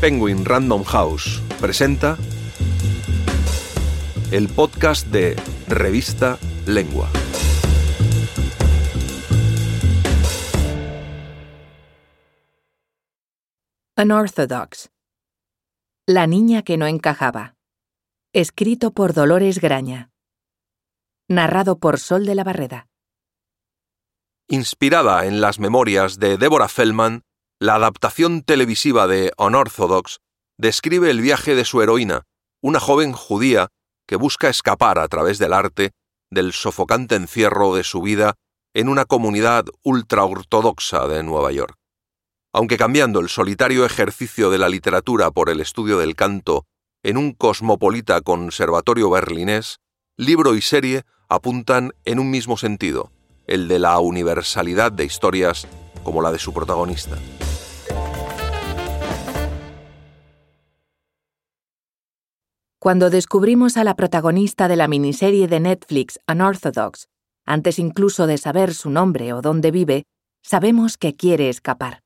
Penguin Random House presenta el podcast de Revista Lengua. Unorthodox. La niña que no encajaba. Escrito por Dolores Graña. Narrado por Sol de la Barreda. Inspirada en las memorias de Deborah Feldman, la adaptación televisiva de Unorthodox describe el viaje de su heroína, una joven judía que busca escapar a través del arte del sofocante encierro de su vida en una comunidad ultraortodoxa de Nueva York. Aunque cambiando el solitario ejercicio de la literatura por el estudio del canto en un cosmopolita conservatorio berlinés, libro y serie apuntan en un mismo sentido, el de la universalidad de historias como la de su protagonista. Cuando descubrimos a la protagonista de la miniserie de Netflix Unorthodox, antes incluso de saber su nombre o dónde vive, sabemos que quiere escapar.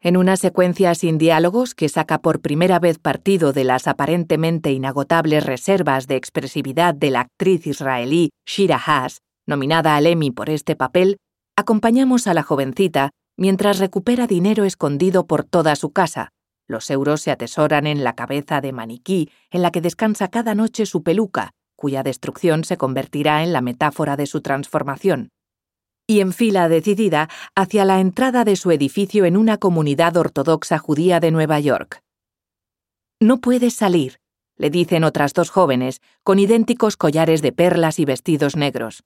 En una secuencia sin diálogos que saca por primera vez partido de las aparentemente inagotables reservas de expresividad de la actriz israelí Shira Haas, nominada al Emmy por este papel, acompañamos a la jovencita mientras recupera dinero escondido por toda su casa, los euros se atesoran en la cabeza de maniquí en la que descansa cada noche su peluca, cuya destrucción se convertirá en la metáfora de su transformación. Y en fila decidida hacia la entrada de su edificio en una comunidad ortodoxa judía de Nueva York. No puedes salir, le dicen otras dos jóvenes, con idénticos collares de perlas y vestidos negros.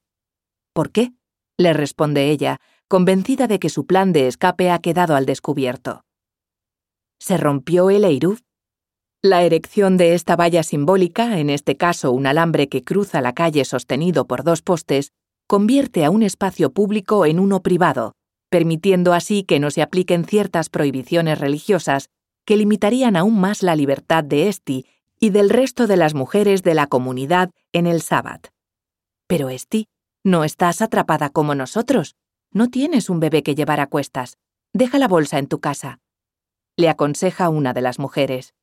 ¿Por qué? le responde ella, convencida de que su plan de escape ha quedado al descubierto. ¿Se rompió el Eiruf? La erección de esta valla simbólica, en este caso un alambre que cruza la calle sostenido por dos postes, convierte a un espacio público en uno privado, permitiendo así que no se apliquen ciertas prohibiciones religiosas que limitarían aún más la libertad de Esti y del resto de las mujeres de la comunidad en el sábado. Pero Esti, no estás atrapada como nosotros. No tienes un bebé que llevar a cuestas. Deja la bolsa en tu casa le aconseja una de las mujeres.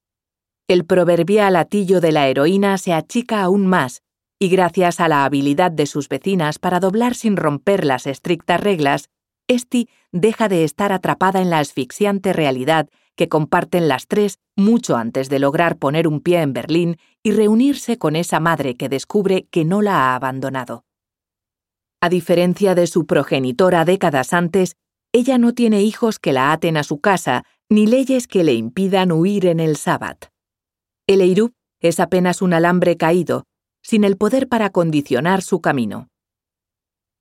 El proverbial latillo de la heroína se achica aún más, y gracias a la habilidad de sus vecinas para doblar sin romper las estrictas reglas, Esti deja de estar atrapada en la asfixiante realidad que comparten las tres mucho antes de lograr poner un pie en Berlín y reunirse con esa madre que descubre que no la ha abandonado. A diferencia de su progenitora décadas antes, ella no tiene hijos que la aten a su casa ni leyes que le impidan huir en el sábat. El Eirub es apenas un alambre caído, sin el poder para condicionar su camino.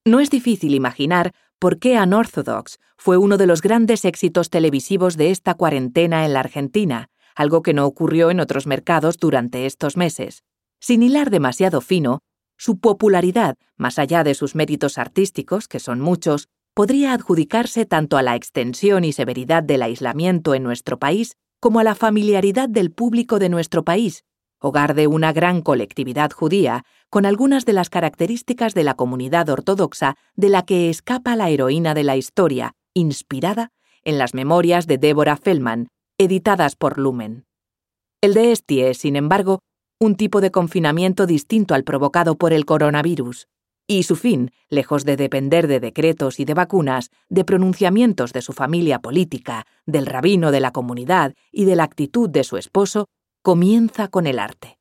No es difícil imaginar por qué Unorthodox fue uno de los grandes éxitos televisivos de esta cuarentena en la Argentina, algo que no ocurrió en otros mercados durante estos meses. Sin hilar demasiado fino, su popularidad, más allá de sus méritos artísticos, que son muchos, podría adjudicarse tanto a la extensión y severidad del aislamiento en nuestro país como a la familiaridad del público de nuestro país, hogar de una gran colectividad judía, con algunas de las características de la comunidad ortodoxa de la que escapa la heroína de la historia, inspirada en las memorias de Deborah Feldman, editadas por Lumen. El de Estie es, sin embargo, un tipo de confinamiento distinto al provocado por el coronavirus y su fin, lejos de depender de decretos y de vacunas, de pronunciamientos de su familia política, del rabino de la comunidad y de la actitud de su esposo, comienza con el arte.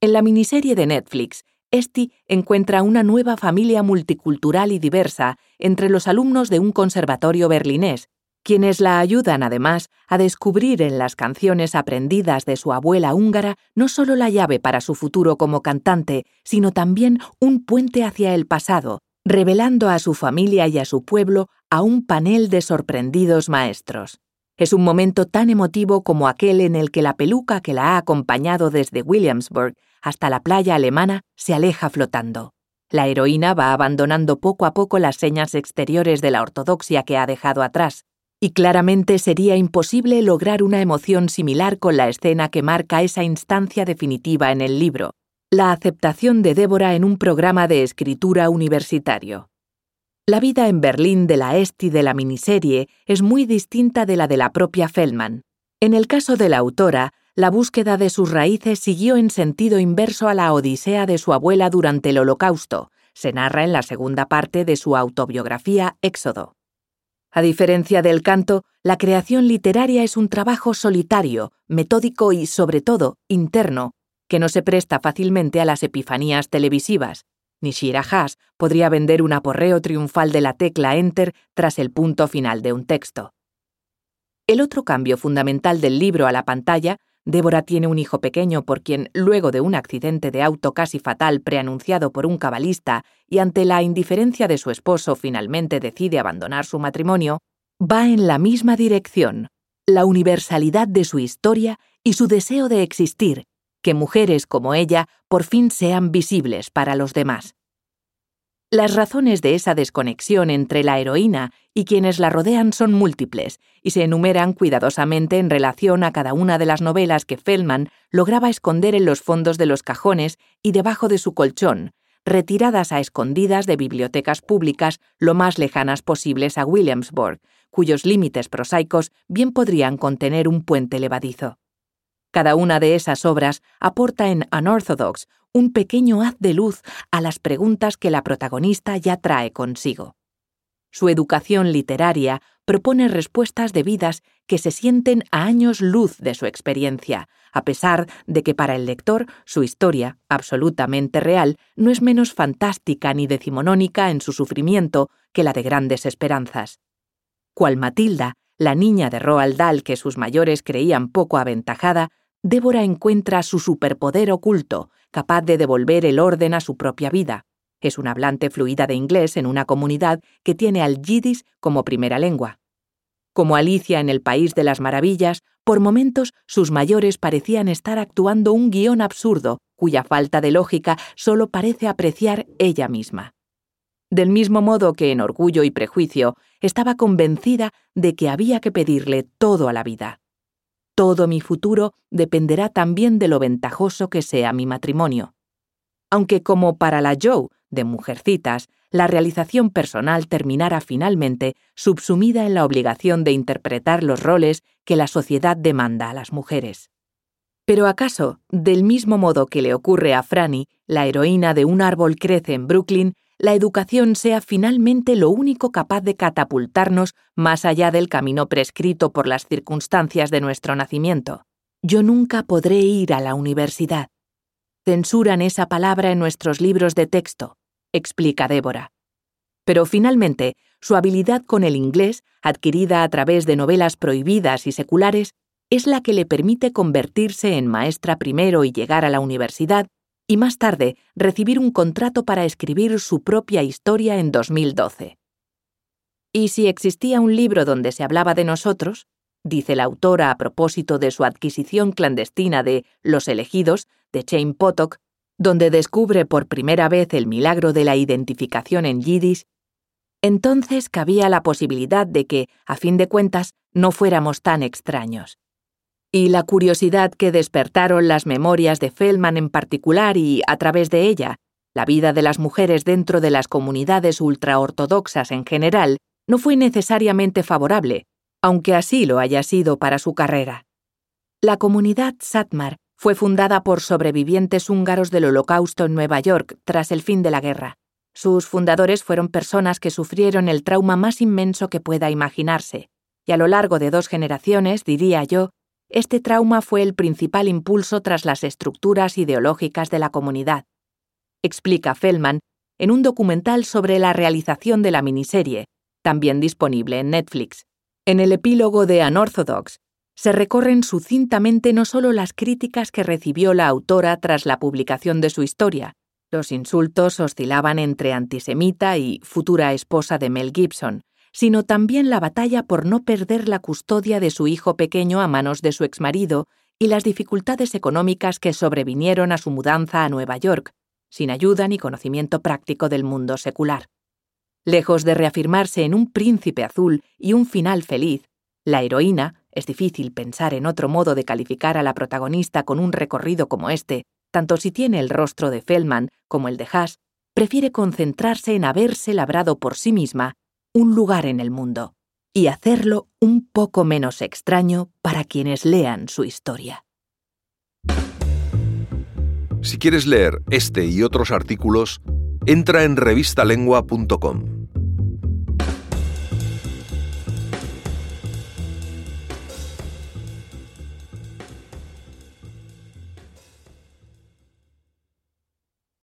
En la miniserie de Netflix, Esti encuentra una nueva familia multicultural y diversa entre los alumnos de un conservatorio berlinés, quienes la ayudan además a descubrir en las canciones aprendidas de su abuela húngara no solo la llave para su futuro como cantante, sino también un puente hacia el pasado, revelando a su familia y a su pueblo a un panel de sorprendidos maestros. Es un momento tan emotivo como aquel en el que la peluca que la ha acompañado desde Williamsburg hasta la playa alemana se aleja flotando. La heroína va abandonando poco a poco las señas exteriores de la ortodoxia que ha dejado atrás, y claramente sería imposible lograr una emoción similar con la escena que marca esa instancia definitiva en el libro, la aceptación de Débora en un programa de escritura universitario. La vida en Berlín de la Esti de la miniserie es muy distinta de la de la propia Feldman. En el caso de la autora, la búsqueda de sus raíces siguió en sentido inverso a la odisea de su abuela durante el Holocausto, se narra en la segunda parte de su autobiografía Éxodo. A diferencia del canto, la creación literaria es un trabajo solitario, metódico y, sobre todo, interno, que no se presta fácilmente a las epifanías televisivas. Ni Shira Haas podría vender un aporreo triunfal de la tecla Enter tras el punto final de un texto. El otro cambio fundamental del libro a la pantalla Débora tiene un hijo pequeño por quien, luego de un accidente de auto casi fatal preanunciado por un cabalista y ante la indiferencia de su esposo finalmente decide abandonar su matrimonio, va en la misma dirección, la universalidad de su historia y su deseo de existir, que mujeres como ella por fin sean visibles para los demás. Las razones de esa desconexión entre la heroína y quienes la rodean son múltiples y se enumeran cuidadosamente en relación a cada una de las novelas que Feldman lograba esconder en los fondos de los cajones y debajo de su colchón, retiradas a escondidas de bibliotecas públicas lo más lejanas posibles a Williamsburg, cuyos límites prosaicos bien podrían contener un puente levadizo. Cada una de esas obras aporta en Unorthodox un pequeño haz de luz a las preguntas que la protagonista ya trae consigo. Su educación literaria propone respuestas debidas que se sienten a años luz de su experiencia, a pesar de que para el lector su historia, absolutamente real, no es menos fantástica ni decimonónica en su sufrimiento que la de grandes esperanzas. Cual Matilda, la niña de Roald Dahl que sus mayores creían poco aventajada, Débora encuentra su superpoder oculto, capaz de devolver el orden a su propia vida. Es una hablante fluida de inglés en una comunidad que tiene al yiddish como primera lengua. Como Alicia en el País de las Maravillas, por momentos sus mayores parecían estar actuando un guion absurdo, cuya falta de lógica solo parece apreciar ella misma. Del mismo modo que en Orgullo y Prejuicio estaba convencida de que había que pedirle todo a la vida. Todo mi futuro dependerá también de lo ventajoso que sea mi matrimonio. Aunque como para la Joe de Mujercitas, la realización personal terminara finalmente subsumida en la obligación de interpretar los roles que la sociedad demanda a las mujeres. Pero acaso, del mismo modo que le ocurre a Franny, la heroína de Un árbol crece en Brooklyn, la educación sea finalmente lo único capaz de catapultarnos más allá del camino prescrito por las circunstancias de nuestro nacimiento. Yo nunca podré ir a la universidad. Censuran esa palabra en nuestros libros de texto, explica Débora. Pero finalmente, su habilidad con el inglés, adquirida a través de novelas prohibidas y seculares, es la que le permite convertirse en maestra primero y llegar a la universidad y más tarde recibir un contrato para escribir su propia historia en 2012. ¿Y si existía un libro donde se hablaba de nosotros? dice la autora a propósito de su adquisición clandestina de Los elegidos de Chain Potok, donde descubre por primera vez el milagro de la identificación en yiddish, entonces cabía la posibilidad de que, a fin de cuentas, no fuéramos tan extraños y la curiosidad que despertaron las memorias de Feldman en particular y, a través de ella, la vida de las mujeres dentro de las comunidades ultraortodoxas en general, no fue necesariamente favorable, aunque así lo haya sido para su carrera. La comunidad Satmar fue fundada por sobrevivientes húngaros del Holocausto en Nueva York tras el fin de la guerra. Sus fundadores fueron personas que sufrieron el trauma más inmenso que pueda imaginarse, y a lo largo de dos generaciones, diría yo, este trauma fue el principal impulso tras las estructuras ideológicas de la comunidad. Explica Feldman en un documental sobre la realización de la miniserie, también disponible en Netflix. En el epílogo de Unorthodox, se recorren sucintamente no solo las críticas que recibió la autora tras la publicación de su historia, los insultos oscilaban entre antisemita y futura esposa de Mel Gibson, sino también la batalla por no perder la custodia de su hijo pequeño a manos de su exmarido y las dificultades económicas que sobrevinieron a su mudanza a Nueva York, sin ayuda ni conocimiento práctico del mundo secular. Lejos de reafirmarse en un príncipe azul y un final feliz, la heroína, es difícil pensar en otro modo de calificar a la protagonista con un recorrido como este, tanto si tiene el rostro de Feldman como el de Haas, prefiere concentrarse en haberse labrado por sí misma un lugar en el mundo, y hacerlo un poco menos extraño para quienes lean su historia. Si quieres leer este y otros artículos, entra en revistalengua.com.